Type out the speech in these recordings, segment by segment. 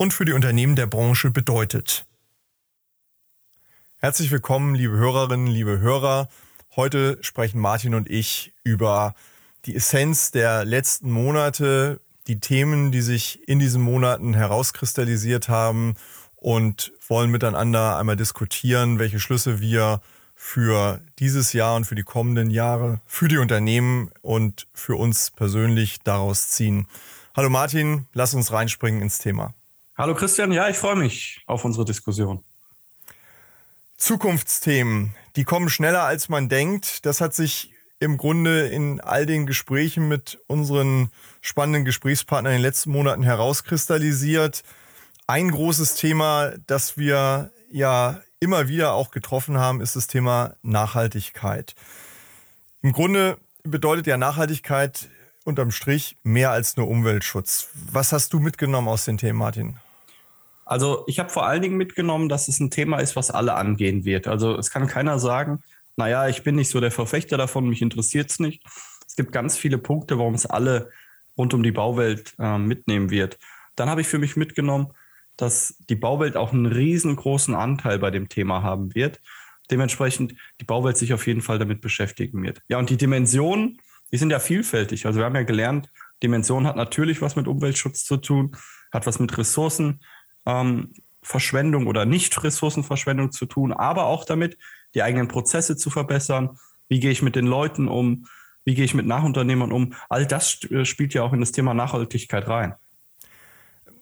und für die Unternehmen der Branche bedeutet. Herzlich willkommen, liebe Hörerinnen, liebe Hörer. Heute sprechen Martin und ich über die Essenz der letzten Monate, die Themen, die sich in diesen Monaten herauskristallisiert haben und wollen miteinander einmal diskutieren, welche Schlüsse wir für dieses Jahr und für die kommenden Jahre, für die Unternehmen und für uns persönlich daraus ziehen. Hallo Martin, lass uns reinspringen ins Thema. Hallo Christian, ja, ich freue mich auf unsere Diskussion. Zukunftsthemen, die kommen schneller als man denkt. Das hat sich im Grunde in all den Gesprächen mit unseren spannenden Gesprächspartnern in den letzten Monaten herauskristallisiert. Ein großes Thema, das wir ja immer wieder auch getroffen haben, ist das Thema Nachhaltigkeit. Im Grunde bedeutet ja Nachhaltigkeit unterm Strich mehr als nur Umweltschutz. Was hast du mitgenommen aus den Themen, Martin? Also ich habe vor allen Dingen mitgenommen, dass es ein Thema ist, was alle angehen wird. Also es kann keiner sagen, naja, ich bin nicht so der Verfechter davon, mich interessiert es nicht. Es gibt ganz viele Punkte, warum es alle rund um die Bauwelt äh, mitnehmen wird. Dann habe ich für mich mitgenommen, dass die Bauwelt auch einen riesengroßen Anteil bei dem Thema haben wird. Dementsprechend die Bauwelt sich auf jeden Fall damit beschäftigen wird. Ja, und die Dimensionen, die sind ja vielfältig. Also wir haben ja gelernt, Dimension hat natürlich was mit Umweltschutz zu tun, hat was mit Ressourcenverschwendung ähm, oder Nicht-Ressourcenverschwendung zu tun, aber auch damit, die eigenen Prozesse zu verbessern. Wie gehe ich mit den Leuten um? Wie gehe ich mit Nachunternehmern um? All das spielt ja auch in das Thema Nachhaltigkeit rein.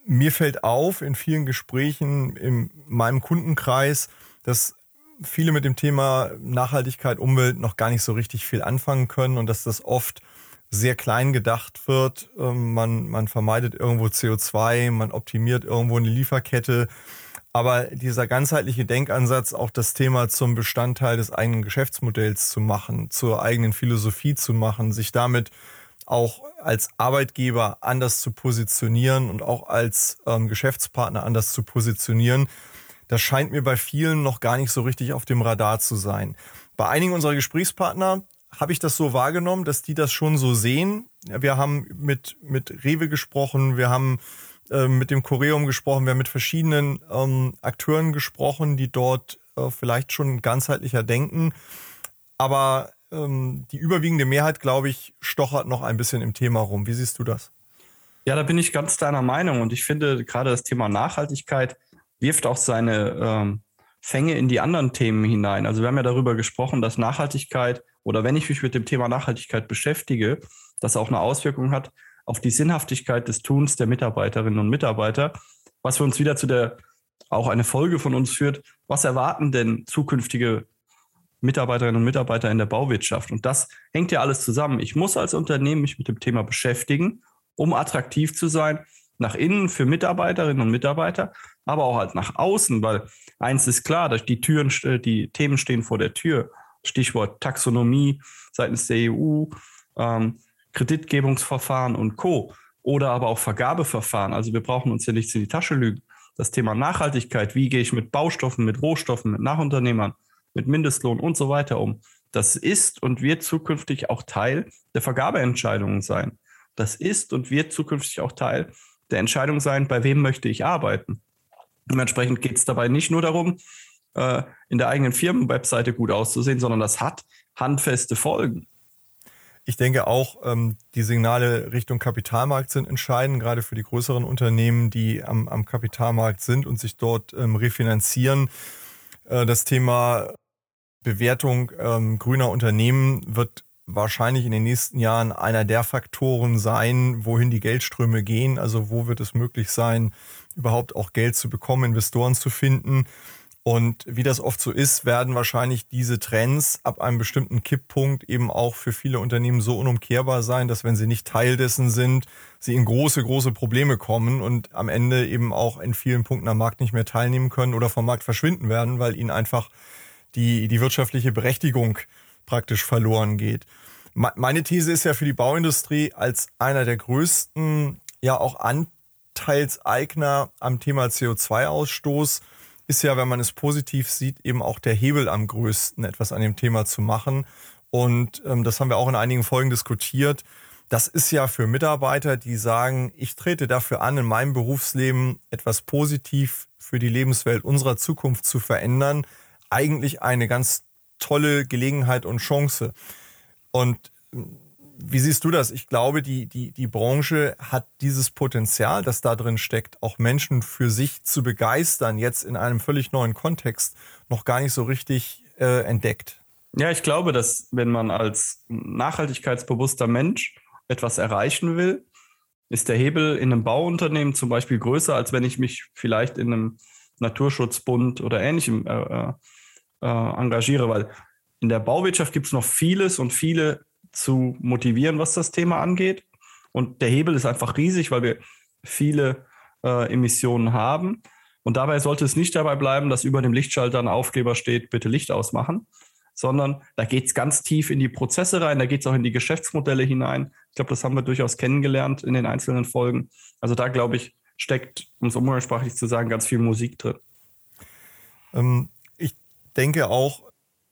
Mir fällt auf in vielen Gesprächen in meinem Kundenkreis, dass viele mit dem Thema Nachhaltigkeit, Umwelt noch gar nicht so richtig viel anfangen können und dass das oft sehr klein gedacht wird. Ähm, man, man vermeidet irgendwo CO2, man optimiert irgendwo eine Lieferkette. Aber dieser ganzheitliche Denkansatz, auch das Thema zum Bestandteil des eigenen Geschäftsmodells zu machen, zur eigenen Philosophie zu machen, sich damit auch als Arbeitgeber anders zu positionieren und auch als ähm, Geschäftspartner anders zu positionieren, das scheint mir bei vielen noch gar nicht so richtig auf dem Radar zu sein. Bei einigen unserer Gesprächspartner habe ich das so wahrgenommen, dass die das schon so sehen. Wir haben mit, mit Rewe gesprochen, wir haben äh, mit dem Choreum gesprochen, wir haben mit verschiedenen ähm, Akteuren gesprochen, die dort äh, vielleicht schon ganzheitlicher denken. Aber ähm, die überwiegende Mehrheit, glaube ich, stochert noch ein bisschen im Thema rum. Wie siehst du das? Ja, da bin ich ganz deiner Meinung. Und ich finde, gerade das Thema Nachhaltigkeit wirft auch seine ähm, Fänge in die anderen Themen hinein. Also wir haben ja darüber gesprochen, dass Nachhaltigkeit oder wenn ich mich mit dem Thema Nachhaltigkeit beschäftige, das auch eine Auswirkung hat auf die Sinnhaftigkeit des Tuns der Mitarbeiterinnen und Mitarbeiter, was für uns wieder zu der auch eine Folge von uns führt. Was erwarten denn zukünftige Mitarbeiterinnen und Mitarbeiter in der Bauwirtschaft. Und das hängt ja alles zusammen. Ich muss als Unternehmen mich mit dem Thema beschäftigen, um attraktiv zu sein, nach innen für Mitarbeiterinnen und Mitarbeiter, aber auch halt nach außen, weil eins ist klar, dass die Türen, die Themen stehen vor der Tür. Stichwort Taxonomie seitens der EU, ähm, Kreditgebungsverfahren und Co. Oder aber auch Vergabeverfahren. Also wir brauchen uns ja nichts in die Tasche lügen. Das Thema Nachhaltigkeit, wie gehe ich mit Baustoffen, mit Rohstoffen, mit Nachunternehmern mit Mindestlohn und so weiter um. Das ist und wird zukünftig auch Teil der Vergabeentscheidungen sein. Das ist und wird zukünftig auch Teil der Entscheidung sein, bei wem möchte ich arbeiten. Dementsprechend geht es dabei nicht nur darum, äh, in der eigenen Firmenwebseite gut auszusehen, sondern das hat handfeste Folgen. Ich denke auch, ähm, die Signale Richtung Kapitalmarkt sind entscheidend, gerade für die größeren Unternehmen, die am, am Kapitalmarkt sind und sich dort ähm, refinanzieren. Äh, das Thema Bewertung ähm, grüner Unternehmen wird wahrscheinlich in den nächsten Jahren einer der Faktoren sein, wohin die Geldströme gehen. Also wo wird es möglich sein, überhaupt auch Geld zu bekommen, Investoren zu finden. Und wie das oft so ist, werden wahrscheinlich diese Trends ab einem bestimmten Kipppunkt eben auch für viele Unternehmen so unumkehrbar sein, dass wenn sie nicht Teil dessen sind, sie in große, große Probleme kommen und am Ende eben auch in vielen Punkten am Markt nicht mehr teilnehmen können oder vom Markt verschwinden werden, weil ihnen einfach die, die wirtschaftliche Berechtigung praktisch verloren geht. Meine These ist ja für die Bauindustrie als einer der größten, ja auch Anteilseigner am Thema CO2-Ausstoß, ist ja, wenn man es positiv sieht, eben auch der Hebel am größten, etwas an dem Thema zu machen. Und ähm, das haben wir auch in einigen Folgen diskutiert. Das ist ja für Mitarbeiter, die sagen, ich trete dafür an, in meinem Berufsleben etwas positiv für die Lebenswelt unserer Zukunft zu verändern, eigentlich eine ganz tolle Gelegenheit und Chance. Und wie siehst du das? Ich glaube, die, die, die Branche hat dieses Potenzial, das da drin steckt, auch Menschen für sich zu begeistern, jetzt in einem völlig neuen Kontext, noch gar nicht so richtig äh, entdeckt. Ja, ich glaube, dass wenn man als nachhaltigkeitsbewusster Mensch etwas erreichen will, ist der Hebel in einem Bauunternehmen zum Beispiel größer, als wenn ich mich vielleicht in einem Naturschutzbund oder ähnlichem äh, äh, engagiere, weil in der Bauwirtschaft gibt es noch vieles und viele zu motivieren, was das Thema angeht. Und der Hebel ist einfach riesig, weil wir viele äh, Emissionen haben. Und dabei sollte es nicht dabei bleiben, dass über dem Lichtschalter ein Aufkleber steht, bitte Licht ausmachen, sondern da geht es ganz tief in die Prozesse rein, da geht es auch in die Geschäftsmodelle hinein. Ich glaube, das haben wir durchaus kennengelernt in den einzelnen Folgen. Also da, glaube ich, steckt, um es umgangssprachlich zu sagen, ganz viel Musik drin. Ähm, denke auch,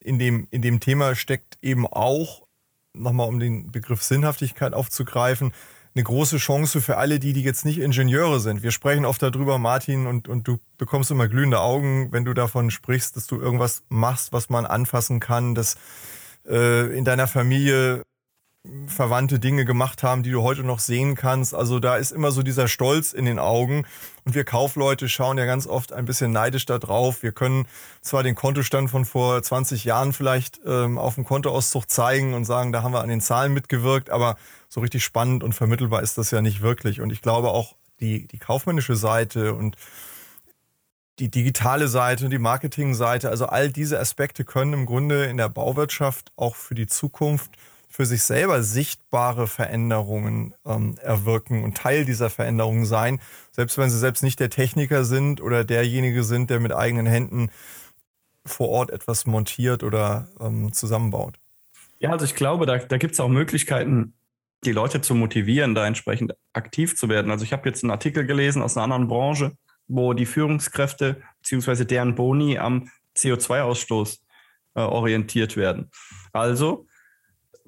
in dem, in dem Thema steckt eben auch nochmal um den Begriff Sinnhaftigkeit aufzugreifen, eine große Chance für alle die, die jetzt nicht Ingenieure sind. Wir sprechen oft darüber, Martin, und, und du bekommst immer glühende Augen, wenn du davon sprichst, dass du irgendwas machst, was man anfassen kann, dass äh, in deiner Familie verwandte Dinge gemacht haben, die du heute noch sehen kannst. Also da ist immer so dieser Stolz in den Augen. Und wir Kaufleute schauen ja ganz oft ein bisschen neidisch da drauf. Wir können zwar den Kontostand von vor 20 Jahren vielleicht ähm, auf dem Kontoauszug zeigen und sagen, da haben wir an den Zahlen mitgewirkt, aber so richtig spannend und vermittelbar ist das ja nicht wirklich. Und ich glaube auch die, die kaufmännische Seite und die digitale Seite und die Marketingseite, also all diese Aspekte können im Grunde in der Bauwirtschaft auch für die Zukunft für sich selber sichtbare Veränderungen ähm, erwirken und Teil dieser Veränderungen sein, selbst wenn sie selbst nicht der Techniker sind oder derjenige sind, der mit eigenen Händen vor Ort etwas montiert oder ähm, zusammenbaut. Ja, also ich glaube, da, da gibt es auch Möglichkeiten, die Leute zu motivieren, da entsprechend aktiv zu werden. Also ich habe jetzt einen Artikel gelesen aus einer anderen Branche, wo die Führungskräfte bzw. deren Boni am CO2-Ausstoß äh, orientiert werden. Also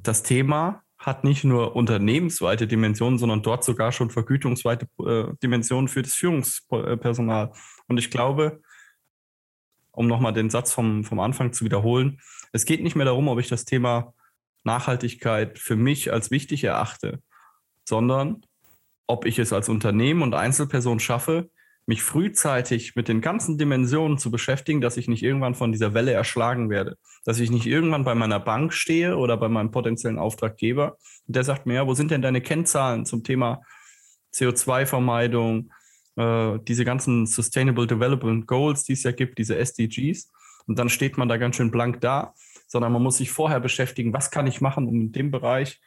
das Thema hat nicht nur unternehmensweite Dimensionen, sondern dort sogar schon vergütungsweite äh, Dimensionen für das Führungspersonal. Und ich glaube, um nochmal den Satz vom, vom Anfang zu wiederholen, es geht nicht mehr darum, ob ich das Thema Nachhaltigkeit für mich als wichtig erachte, sondern ob ich es als Unternehmen und Einzelperson schaffe, mich frühzeitig mit den ganzen Dimensionen zu beschäftigen, dass ich nicht irgendwann von dieser Welle erschlagen werde. Dass ich nicht irgendwann bei meiner Bank stehe oder bei meinem potenziellen Auftraggeber und der sagt mir, ja, wo sind denn deine Kennzahlen zum Thema CO2-Vermeidung, äh, diese ganzen Sustainable Development Goals, die es ja gibt, diese SDGs. Und dann steht man da ganz schön blank da, sondern man muss sich vorher beschäftigen, was kann ich machen, um in dem Bereich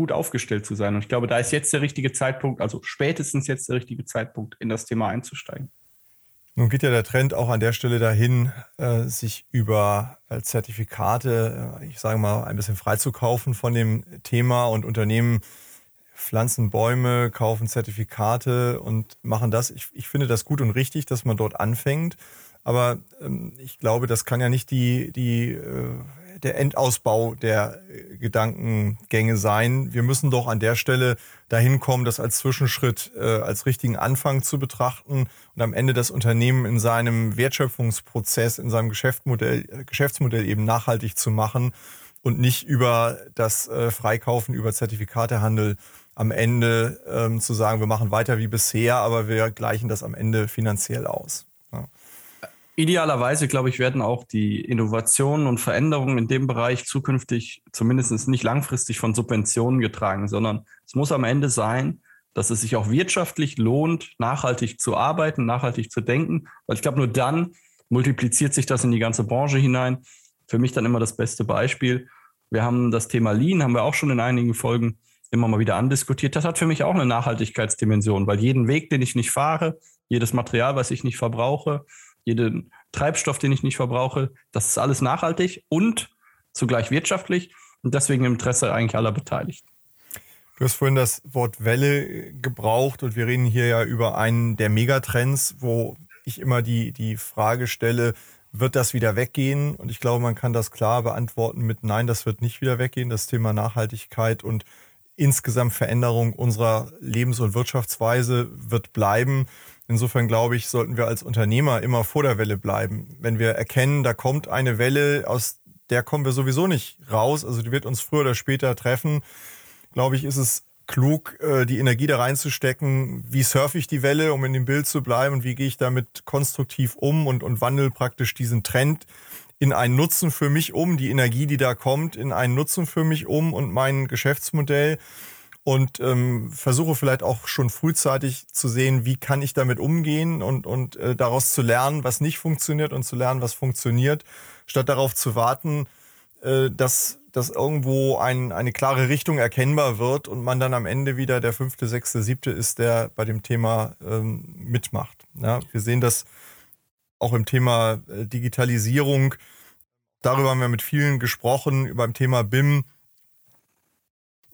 gut aufgestellt zu sein. Und ich glaube, da ist jetzt der richtige Zeitpunkt, also spätestens jetzt der richtige Zeitpunkt, in das Thema einzusteigen. Nun geht ja der Trend auch an der Stelle dahin, äh, sich über äh, Zertifikate, äh, ich sage mal, ein bisschen freizukaufen von dem Thema und Unternehmen pflanzen Bäume, kaufen Zertifikate und machen das. Ich, ich finde das gut und richtig, dass man dort anfängt. Aber ähm, ich glaube, das kann ja nicht die, die der Endausbau der äh, Gedankengänge sein. Wir müssen doch an der Stelle dahin kommen, das als Zwischenschritt, äh, als richtigen Anfang zu betrachten und am Ende das Unternehmen in seinem Wertschöpfungsprozess, in seinem Geschäftsmodell, Geschäftsmodell eben nachhaltig zu machen und nicht über das äh, Freikaufen, über Zertifikatehandel am Ende ähm, zu sagen, wir machen weiter wie bisher, aber wir gleichen das am Ende finanziell aus. Idealerweise, glaube ich, werden auch die Innovationen und Veränderungen in dem Bereich zukünftig zumindest nicht langfristig von Subventionen getragen, sondern es muss am Ende sein, dass es sich auch wirtschaftlich lohnt, nachhaltig zu arbeiten, nachhaltig zu denken. Weil ich glaube, nur dann multipliziert sich das in die ganze Branche hinein. Für mich dann immer das beste Beispiel. Wir haben das Thema Lean, haben wir auch schon in einigen Folgen immer mal wieder andiskutiert. Das hat für mich auch eine Nachhaltigkeitsdimension, weil jeden Weg, den ich nicht fahre, jedes Material, was ich nicht verbrauche, jeden Treibstoff, den ich nicht verbrauche, das ist alles nachhaltig und zugleich wirtschaftlich und deswegen im Interesse eigentlich aller Beteiligten. Du hast vorhin das Wort Welle gebraucht und wir reden hier ja über einen der Megatrends, wo ich immer die, die Frage stelle, wird das wieder weggehen? Und ich glaube, man kann das klar beantworten mit Nein, das wird nicht wieder weggehen. Das Thema Nachhaltigkeit und insgesamt Veränderung unserer Lebens- und Wirtschaftsweise wird bleiben. Insofern glaube ich, sollten wir als Unternehmer immer vor der Welle bleiben. Wenn wir erkennen, da kommt eine Welle, aus der kommen wir sowieso nicht raus, also die wird uns früher oder später treffen, glaube ich, ist es klug, äh, die Energie da reinzustecken, wie surfe ich die Welle, um in dem Bild zu bleiben? Und wie gehe ich damit konstruktiv um und, und wandel praktisch diesen Trend in einen Nutzen für mich um, die Energie, die da kommt, in einen Nutzen für mich um und mein Geschäftsmodell und ähm, versuche vielleicht auch schon frühzeitig zu sehen, wie kann ich damit umgehen und, und äh, daraus zu lernen, was nicht funktioniert und zu lernen, was funktioniert, statt darauf zu warten, äh, dass, dass irgendwo ein, eine klare Richtung erkennbar wird und man dann am Ende wieder der fünfte, sechste, siebte ist, der bei dem Thema ähm, mitmacht. Ja, wir sehen das auch im Thema äh, Digitalisierung. Darüber haben wir mit vielen gesprochen, über dem Thema BIM.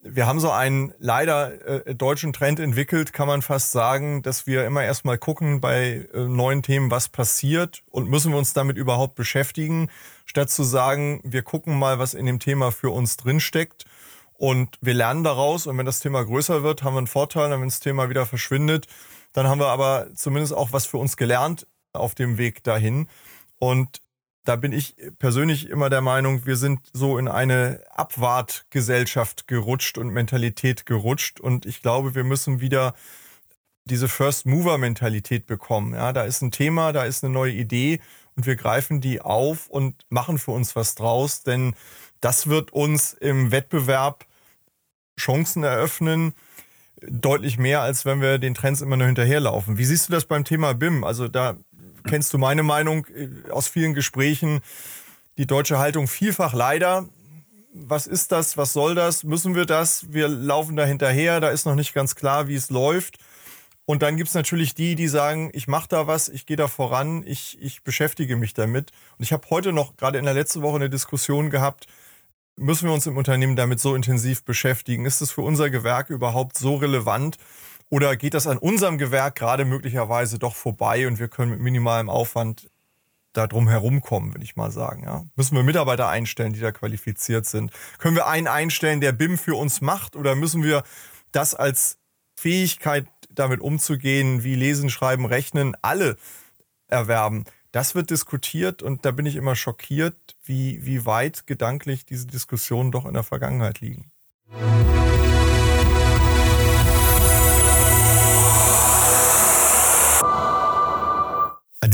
Wir haben so einen leider äh, deutschen Trend entwickelt, kann man fast sagen, dass wir immer erstmal gucken bei äh, neuen Themen, was passiert und müssen wir uns damit überhaupt beschäftigen, statt zu sagen, wir gucken mal, was in dem Thema für uns drinsteckt und wir lernen daraus und wenn das Thema größer wird, haben wir einen Vorteil, und wenn das Thema wieder verschwindet, dann haben wir aber zumindest auch was für uns gelernt auf dem Weg dahin. Und da bin ich persönlich immer der Meinung, wir sind so in eine Abwartgesellschaft gerutscht und Mentalität gerutscht. Und ich glaube, wir müssen wieder diese First Mover Mentalität bekommen. Ja, da ist ein Thema, da ist eine neue Idee und wir greifen die auf und machen für uns was draus, denn das wird uns im Wettbewerb Chancen eröffnen, deutlich mehr, als wenn wir den Trends immer nur hinterherlaufen. Wie siehst du das beim Thema BIM? Also da kennst du meine Meinung äh, aus vielen Gesprächen. Die deutsche Haltung vielfach leider. Was ist das? Was soll das? Müssen wir das? Wir laufen da hinterher. Da ist noch nicht ganz klar, wie es läuft. Und dann gibt es natürlich die, die sagen, ich mache da was, ich gehe da voran, ich, ich beschäftige mich damit. Und ich habe heute noch, gerade in der letzten Woche, eine Diskussion gehabt, müssen wir uns im Unternehmen damit so intensiv beschäftigen? Ist es für unser Gewerk überhaupt so relevant? Oder geht das an unserem Gewerk gerade möglicherweise doch vorbei und wir können mit minimalem Aufwand da drum herumkommen, würde ich mal sagen. Ja? Müssen wir Mitarbeiter einstellen, die da qualifiziert sind? Können wir einen einstellen, der BIM für uns macht? Oder müssen wir das als Fähigkeit, damit umzugehen, wie Lesen, Schreiben, Rechnen, alle erwerben? Das wird diskutiert und da bin ich immer schockiert, wie, wie weit gedanklich diese Diskussionen doch in der Vergangenheit liegen.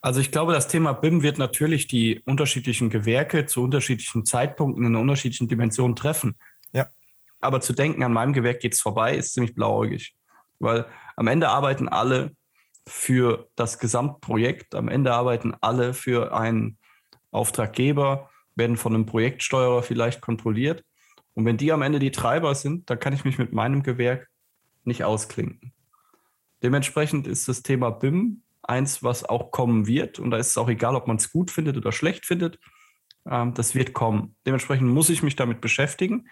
Also ich glaube, das Thema BIM wird natürlich die unterschiedlichen Gewerke zu unterschiedlichen Zeitpunkten in unterschiedlichen Dimension treffen. Ja. Aber zu denken, an meinem Gewerk geht es vorbei, ist ziemlich blauäugig. Weil am Ende arbeiten alle für das Gesamtprojekt, am Ende arbeiten alle für einen Auftraggeber, werden von einem Projektsteuerer vielleicht kontrolliert Und wenn die am Ende die Treiber sind, dann kann ich mich mit meinem Gewerk nicht ausklinken. Dementsprechend ist das Thema BIM eins, was auch kommen wird. Und da ist es auch egal, ob man es gut findet oder schlecht findet. Ähm, das wird kommen. Dementsprechend muss ich mich damit beschäftigen.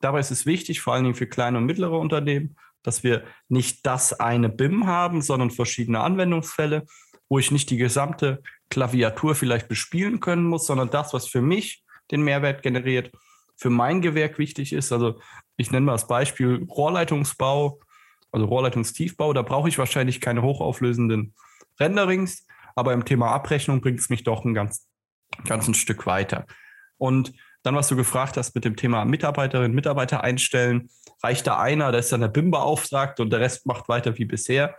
Dabei ist es wichtig, vor allen Dingen für kleine und mittlere Unternehmen, dass wir nicht das eine BIM haben, sondern verschiedene Anwendungsfälle, wo ich nicht die gesamte Klaviatur vielleicht bespielen können muss, sondern das, was für mich den Mehrwert generiert, für mein Gewerk wichtig ist. Also ich nenne mal das Beispiel Rohrleitungsbau, also Rohrleitungstiefbau. Da brauche ich wahrscheinlich keine hochauflösenden Renderings, aber im Thema Abrechnung bringt es mich doch ein ganz, ganz ein Stück weiter. Und dann, was du gefragt hast mit dem Thema Mitarbeiterinnen, Mitarbeiter einstellen, reicht da einer, der ist dann der BIM beauftragt und der Rest macht weiter wie bisher.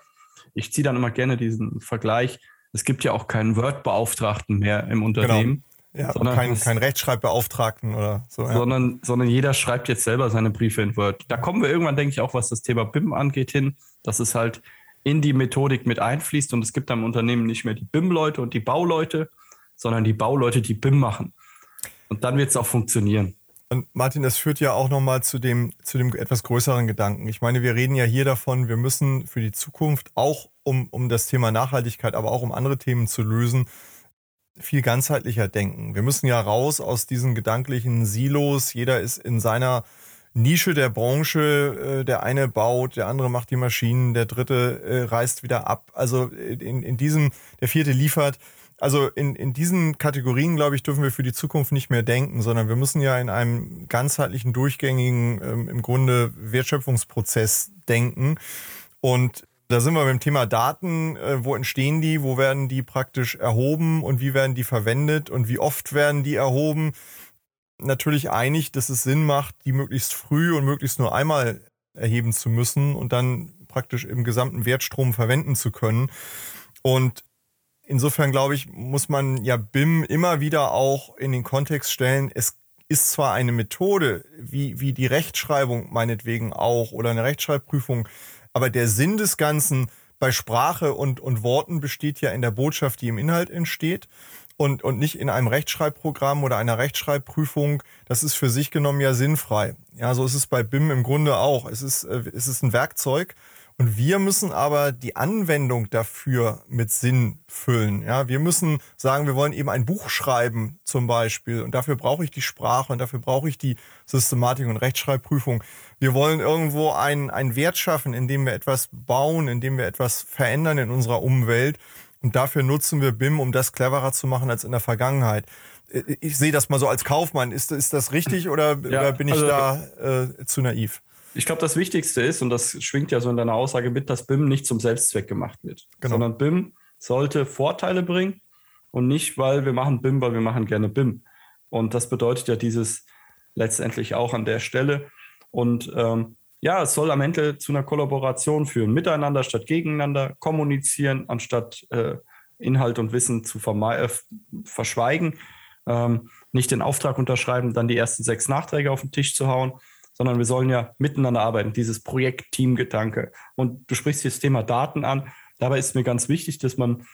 Ich ziehe dann immer gerne diesen Vergleich. Es gibt ja auch keinen Word-Beauftragten mehr im genau. Unternehmen. Ja, sondern kein, kein Rechtschreibbeauftragten oder so. Ja. Sondern, sondern jeder schreibt jetzt selber seine Briefe in Word. Da kommen wir irgendwann, denke ich, auch was das Thema BIM angeht, hin, dass es halt in die Methodik mit einfließt und es gibt am Unternehmen nicht mehr die BIM-Leute und die Bauleute, sondern die Bauleute, die BIM machen. Und dann wird es auch funktionieren. Und Martin, das führt ja auch nochmal zu dem, zu dem etwas größeren Gedanken. Ich meine, wir reden ja hier davon, wir müssen für die Zukunft auch um, um das Thema Nachhaltigkeit, aber auch um andere Themen zu lösen, viel ganzheitlicher denken. Wir müssen ja raus aus diesen gedanklichen Silos. Jeder ist in seiner Nische der Branche. Äh, der eine baut, der andere macht die Maschinen, der dritte äh, reißt wieder ab. Also in, in diesem, der vierte liefert. Also in, in diesen Kategorien, glaube ich, dürfen wir für die Zukunft nicht mehr denken, sondern wir müssen ja in einem ganzheitlichen, durchgängigen, ähm, im Grunde Wertschöpfungsprozess denken. Und da sind wir beim Thema Daten. Äh, wo entstehen die? Wo werden die praktisch erhoben? Und wie werden die verwendet? Und wie oft werden die erhoben? Natürlich einig, dass es Sinn macht, die möglichst früh und möglichst nur einmal erheben zu müssen und dann praktisch im gesamten Wertstrom verwenden zu können. Und insofern glaube ich, muss man ja BIM immer wieder auch in den Kontext stellen. Es ist zwar eine Methode, wie, wie die Rechtschreibung meinetwegen auch oder eine Rechtschreibprüfung, aber der Sinn des Ganzen bei Sprache und, und Worten besteht ja in der Botschaft, die im Inhalt entsteht und, und nicht in einem Rechtschreibprogramm oder einer Rechtschreibprüfung. Das ist für sich genommen ja sinnfrei. Ja, so ist es bei BIM im Grunde auch. Es ist, äh, es ist ein Werkzeug und wir müssen aber die Anwendung dafür mit Sinn füllen. Ja, wir müssen sagen, wir wollen eben ein Buch schreiben zum Beispiel. Und dafür brauche ich die Sprache und dafür brauche ich die Systematik und Rechtschreibprüfung. Wir wollen irgendwo einen, einen Wert schaffen, indem wir etwas bauen, indem wir etwas verändern in unserer Umwelt. Und dafür nutzen wir BIM, um das cleverer zu machen als in der Vergangenheit. Ich sehe das mal so als Kaufmann. Ist, ist das richtig oder, ja, oder bin ich also, da äh, zu naiv? Ich glaube, das Wichtigste ist, und das schwingt ja so in deiner Aussage mit, dass BIM nicht zum Selbstzweck gemacht wird, genau. sondern BIM sollte Vorteile bringen und nicht, weil wir machen BIM, weil wir machen gerne BIM. Und das bedeutet ja dieses letztendlich auch an der Stelle. Und ähm, ja, es soll am Ende zu einer Kollaboration führen, miteinander statt gegeneinander, kommunizieren, anstatt äh, Inhalt und Wissen zu äh, verschweigen, ähm, nicht den Auftrag unterschreiben, dann die ersten sechs Nachträge auf den Tisch zu hauen, sondern wir sollen ja miteinander arbeiten, dieses Projekt-Team-Gedanke. Und du sprichst das Thema Daten an. Dabei ist mir ganz wichtig, dass man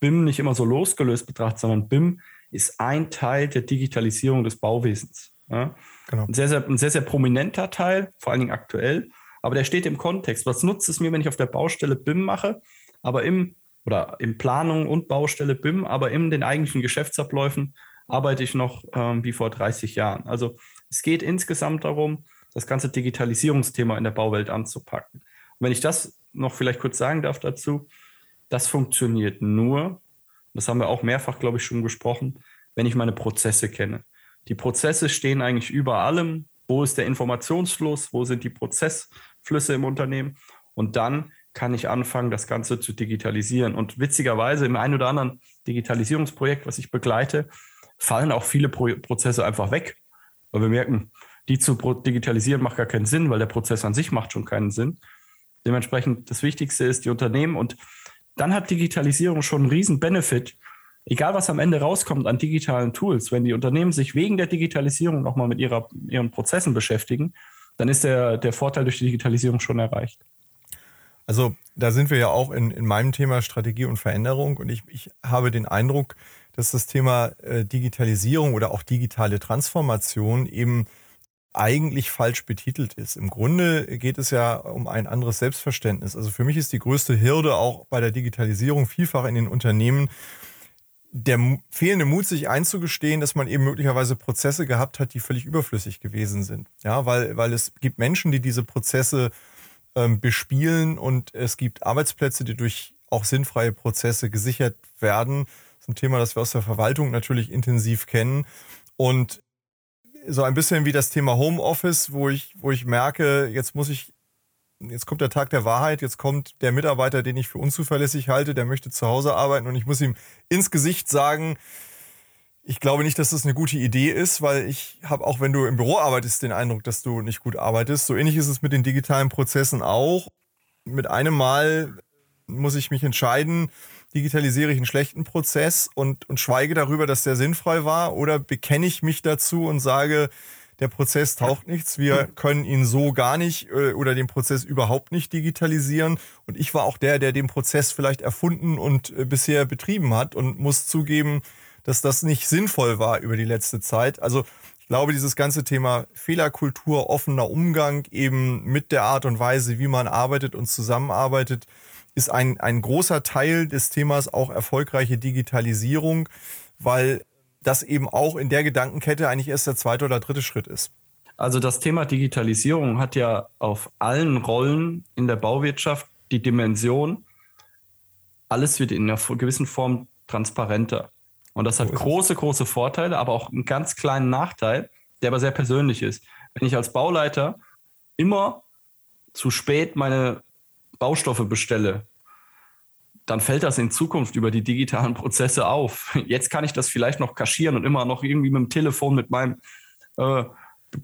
BIM nicht immer so losgelöst betrachtet, sondern BIM ist ein Teil der Digitalisierung des Bauwesens. Ja? Genau. Ein, sehr, sehr, ein sehr, sehr prominenter Teil, vor allen Dingen aktuell, aber der steht im Kontext. Was nutzt es mir, wenn ich auf der Baustelle BIM mache, aber im oder in Planung und Baustelle BIM, aber in den eigentlichen Geschäftsabläufen arbeite ich noch ähm, wie vor 30 Jahren. Also es geht insgesamt darum, das ganze Digitalisierungsthema in der Bauwelt anzupacken. Und wenn ich das noch vielleicht kurz sagen darf dazu, das funktioniert nur, das haben wir auch mehrfach, glaube ich, schon gesprochen, wenn ich meine Prozesse kenne. Die Prozesse stehen eigentlich über allem. Wo ist der Informationsfluss? Wo sind die Prozessflüsse im Unternehmen? Und dann kann ich anfangen, das Ganze zu digitalisieren. Und witzigerweise im einen oder anderen Digitalisierungsprojekt, was ich begleite, fallen auch viele Pro Prozesse einfach weg, weil wir merken, die zu digitalisieren macht gar keinen Sinn, weil der Prozess an sich macht schon keinen Sinn. Dementsprechend das Wichtigste ist die Unternehmen und dann hat Digitalisierung schon einen riesen Benefit. Egal, was am Ende rauskommt an digitalen Tools, wenn die Unternehmen sich wegen der Digitalisierung nochmal mit ihrer, ihren Prozessen beschäftigen, dann ist der, der Vorteil durch die Digitalisierung schon erreicht. Also da sind wir ja auch in, in meinem Thema Strategie und Veränderung und ich, ich habe den Eindruck, dass das Thema äh, Digitalisierung oder auch digitale Transformation eben eigentlich falsch betitelt ist. Im Grunde geht es ja um ein anderes Selbstverständnis. Also für mich ist die größte Hürde auch bei der Digitalisierung vielfach in den Unternehmen der fehlende Mut, sich einzugestehen, dass man eben möglicherweise Prozesse gehabt hat, die völlig überflüssig gewesen sind. Ja, weil, weil es gibt Menschen, die diese Prozesse ähm, bespielen und es gibt Arbeitsplätze, die durch auch sinnfreie Prozesse gesichert werden. Das ist ein Thema, das wir aus der Verwaltung natürlich intensiv kennen. Und so ein bisschen wie das Thema Homeoffice, wo ich, wo ich merke, jetzt muss ich, jetzt kommt der Tag der Wahrheit, jetzt kommt der Mitarbeiter, den ich für unzuverlässig halte, der möchte zu Hause arbeiten und ich muss ihm ins Gesicht sagen, ich glaube nicht, dass das eine gute Idee ist, weil ich habe auch, wenn du im Büro arbeitest, den Eindruck, dass du nicht gut arbeitest. So ähnlich ist es mit den digitalen Prozessen auch. Mit einem Mal muss ich mich entscheiden, digitalisiere ich einen schlechten Prozess und, und schweige darüber, dass der sinnfrei war oder bekenne ich mich dazu und sage, der Prozess taucht nichts, wir können ihn so gar nicht äh, oder den Prozess überhaupt nicht digitalisieren. Und ich war auch der, der den Prozess vielleicht erfunden und äh, bisher betrieben hat und muss zugeben, dass das nicht sinnvoll war über die letzte Zeit. Also ich glaube, dieses ganze Thema Fehlerkultur, offener Umgang eben mit der Art und Weise, wie man arbeitet und zusammenarbeitet, ist ein, ein großer Teil des Themas auch erfolgreiche Digitalisierung, weil das eben auch in der Gedankenkette eigentlich erst der zweite oder dritte Schritt ist. Also das Thema Digitalisierung hat ja auf allen Rollen in der Bauwirtschaft die Dimension, alles wird in einer gewissen Form transparenter. Und das hat große, große Vorteile, aber auch einen ganz kleinen Nachteil, der aber sehr persönlich ist. Wenn ich als Bauleiter immer zu spät meine Baustoffe bestelle, dann fällt das in Zukunft über die digitalen Prozesse auf. Jetzt kann ich das vielleicht noch kaschieren und immer noch irgendwie mit dem Telefon mit meinem äh,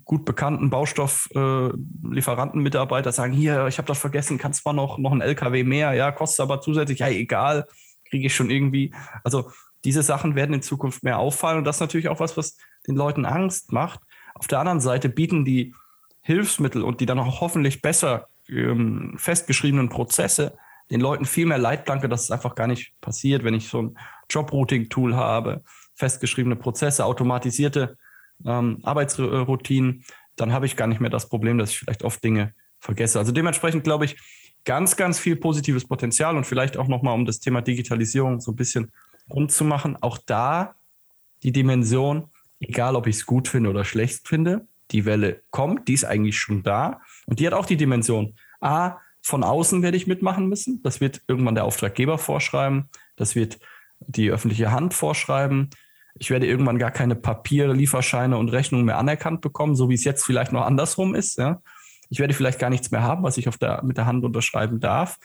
gut bekannten Baustofflieferantenmitarbeiter äh, sagen, hier, ich habe das vergessen, kannst zwar noch, noch ein LKW mehr, ja, kostet aber zusätzlich, ja, egal, kriege ich schon irgendwie. Also diese Sachen werden in Zukunft mehr auffallen und das ist natürlich auch was, was den Leuten Angst macht. Auf der anderen Seite bieten die Hilfsmittel und die dann auch hoffentlich besser ähm, festgeschriebenen Prozesse den Leuten viel mehr Leitplanke, dass es einfach gar nicht passiert, wenn ich so ein Job-Routing-Tool habe, festgeschriebene Prozesse, automatisierte ähm, Arbeitsroutinen, dann habe ich gar nicht mehr das Problem, dass ich vielleicht oft Dinge vergesse. Also dementsprechend glaube ich, ganz, ganz viel positives Potenzial und vielleicht auch nochmal, um das Thema Digitalisierung so ein bisschen rund zu machen, auch da die Dimension, egal ob ich es gut finde oder schlecht finde, die Welle kommt, die ist eigentlich schon da. Und die hat auch die Dimension. A, von außen werde ich mitmachen müssen. Das wird irgendwann der Auftraggeber vorschreiben. Das wird die öffentliche Hand vorschreiben. Ich werde irgendwann gar keine Papierlieferscheine und Rechnungen mehr anerkannt bekommen, so wie es jetzt vielleicht noch andersrum ist. Ja. Ich werde vielleicht gar nichts mehr haben, was ich auf der, mit der Hand unterschreiben darf.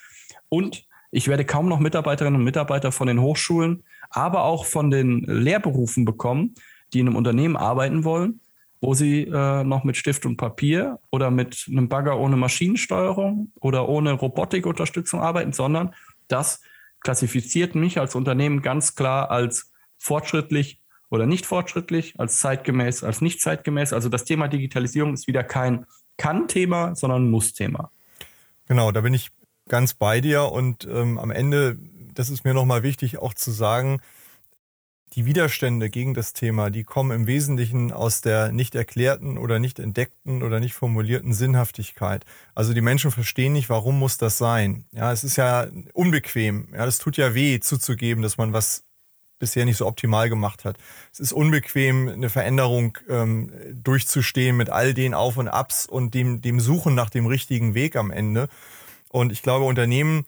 Und ich werde kaum noch Mitarbeiterinnen und Mitarbeiter von den Hochschulen, aber auch von den Lehrberufen bekommen, die in einem Unternehmen arbeiten wollen, wo sie äh, noch mit Stift und Papier oder mit einem Bagger ohne Maschinensteuerung oder ohne Robotikunterstützung arbeiten, sondern das klassifiziert mich als Unternehmen ganz klar als fortschrittlich oder nicht fortschrittlich, als zeitgemäß, als nicht zeitgemäß. Also das Thema Digitalisierung ist wieder kein Kann-Thema, sondern Muss-Thema. Genau, da bin ich ganz bei dir und ähm, am Ende, das ist mir nochmal wichtig auch zu sagen, die Widerstände gegen das Thema, die kommen im Wesentlichen aus der nicht erklärten oder nicht entdeckten oder nicht formulierten Sinnhaftigkeit. Also die Menschen verstehen nicht, warum muss das sein? Ja, es ist ja unbequem. Ja, es tut ja weh zuzugeben, dass man was bisher nicht so optimal gemacht hat. Es ist unbequem, eine Veränderung ähm, durchzustehen mit all den Auf und Abs und dem, dem Suchen nach dem richtigen Weg am Ende. Und ich glaube, Unternehmen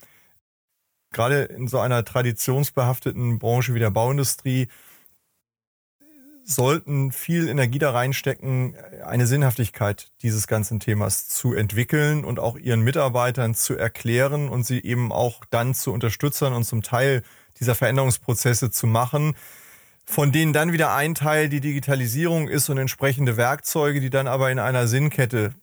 gerade in so einer traditionsbehafteten Branche wie der Bauindustrie sollten viel Energie da reinstecken, eine Sinnhaftigkeit dieses ganzen Themas zu entwickeln und auch ihren Mitarbeitern zu erklären und sie eben auch dann zu unterstützen und zum Teil dieser Veränderungsprozesse zu machen, von denen dann wieder ein Teil die Digitalisierung ist und entsprechende Werkzeuge, die dann aber in einer Sinnkette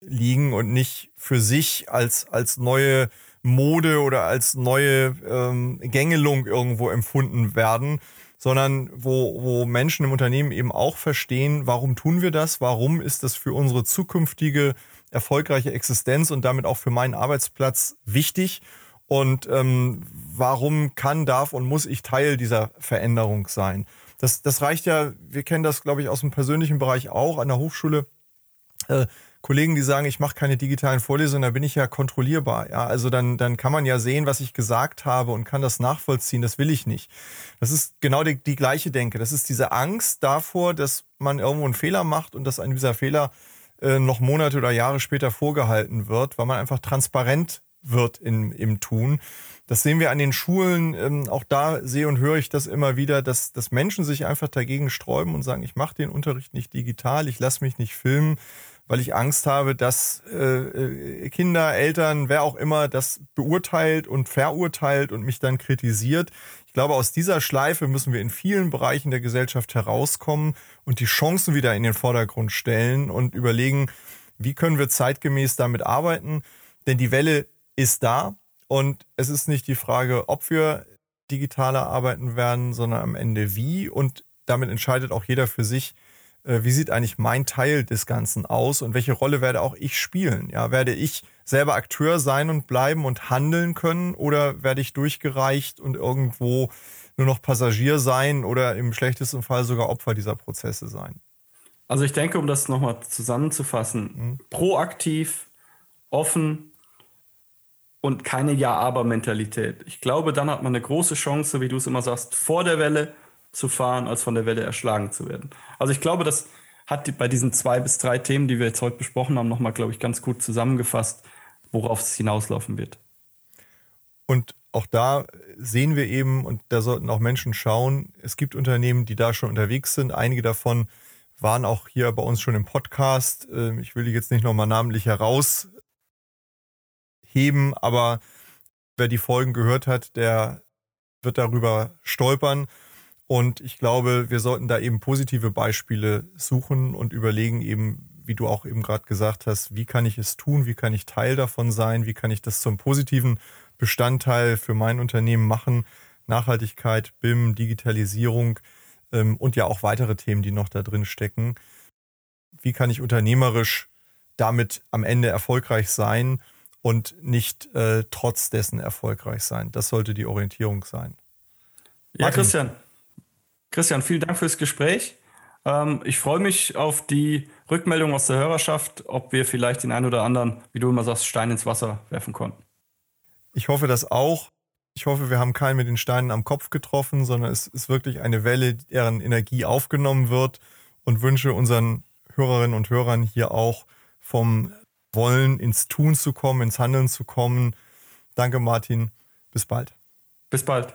liegen und nicht für sich als, als neue Mode oder als neue ähm, Gängelung irgendwo empfunden werden, sondern wo, wo Menschen im Unternehmen eben auch verstehen, warum tun wir das, warum ist das für unsere zukünftige erfolgreiche Existenz und damit auch für meinen Arbeitsplatz wichtig und ähm, warum kann, darf und muss ich Teil dieser Veränderung sein. Das, das reicht ja, wir kennen das, glaube ich, aus dem persönlichen Bereich auch an der Hochschule äh, Kollegen, die sagen, ich mache keine digitalen Vorlesungen, da bin ich ja kontrollierbar. Ja, also dann, dann kann man ja sehen, was ich gesagt habe und kann das nachvollziehen. Das will ich nicht. Das ist genau die, die gleiche Denke. Das ist diese Angst davor, dass man irgendwo einen Fehler macht und dass ein dieser Fehler äh, noch Monate oder Jahre später vorgehalten wird, weil man einfach transparent wird im, im Tun. Das sehen wir an den Schulen. Ähm, auch da sehe und höre ich das immer wieder, dass, dass Menschen sich einfach dagegen sträuben und sagen, ich mache den Unterricht nicht digital, ich lasse mich nicht filmen, weil ich Angst habe, dass äh, äh, Kinder, Eltern, wer auch immer das beurteilt und verurteilt und mich dann kritisiert. Ich glaube, aus dieser Schleife müssen wir in vielen Bereichen der Gesellschaft herauskommen und die Chancen wieder in den Vordergrund stellen und überlegen, wie können wir zeitgemäß damit arbeiten. Denn die Welle ist da und es ist nicht die Frage, ob wir digitaler arbeiten werden, sondern am Ende wie. Und damit entscheidet auch jeder für sich, wie sieht eigentlich mein Teil des Ganzen aus und welche Rolle werde auch ich spielen? Ja, werde ich selber Akteur sein und bleiben und handeln können oder werde ich durchgereicht und irgendwo nur noch Passagier sein oder im schlechtesten Fall sogar Opfer dieser Prozesse sein? Also ich denke, um das nochmal zusammenzufassen, mhm. proaktiv, offen und keine Ja-Aber-Mentalität. Ich glaube, dann hat man eine große Chance, wie du es immer sagst, vor der Welle zu fahren, als von der Welle erschlagen zu werden. Also ich glaube, das hat bei diesen zwei bis drei Themen, die wir jetzt heute besprochen haben, nochmal, glaube ich, ganz gut zusammengefasst, worauf es hinauslaufen wird. Und auch da sehen wir eben, und da sollten auch Menschen schauen, es gibt Unternehmen, die da schon unterwegs sind. Einige davon waren auch hier bei uns schon im Podcast. Ähm, ich will die jetzt nicht nochmal namentlich herausheben, aber wer die Folgen gehört hat, der wird darüber stolpern. Und ich glaube, wir sollten da eben positive Beispiele suchen und überlegen eben, wie du auch eben gerade gesagt hast, wie kann ich es tun, wie kann ich Teil davon sein, wie kann ich das zum positiven Bestandteil für mein Unternehmen machen. Nachhaltigkeit, BIM, Digitalisierung ähm, und ja auch weitere Themen, die noch da drin stecken. Wie kann ich unternehmerisch damit am Ende erfolgreich sein und nicht äh, trotz dessen erfolgreich sein? Das sollte die Orientierung sein. Ja, Martin, Christian, Christian, vielen Dank fürs Gespräch. Ähm, ich freue mich auf die Rückmeldung aus der Hörerschaft, ob wir vielleicht den einen oder anderen, wie du immer sagst, Stein ins Wasser werfen konnten. Ich hoffe das auch. Ich hoffe, wir haben keinen mit den Steinen am Kopf getroffen, sondern es ist wirklich eine Welle, deren Energie aufgenommen wird und wünsche unseren Hörerinnen und Hörern hier auch vom Wollen ins Tun zu kommen, ins Handeln zu kommen. Danke, Martin. Bis bald. Bis bald.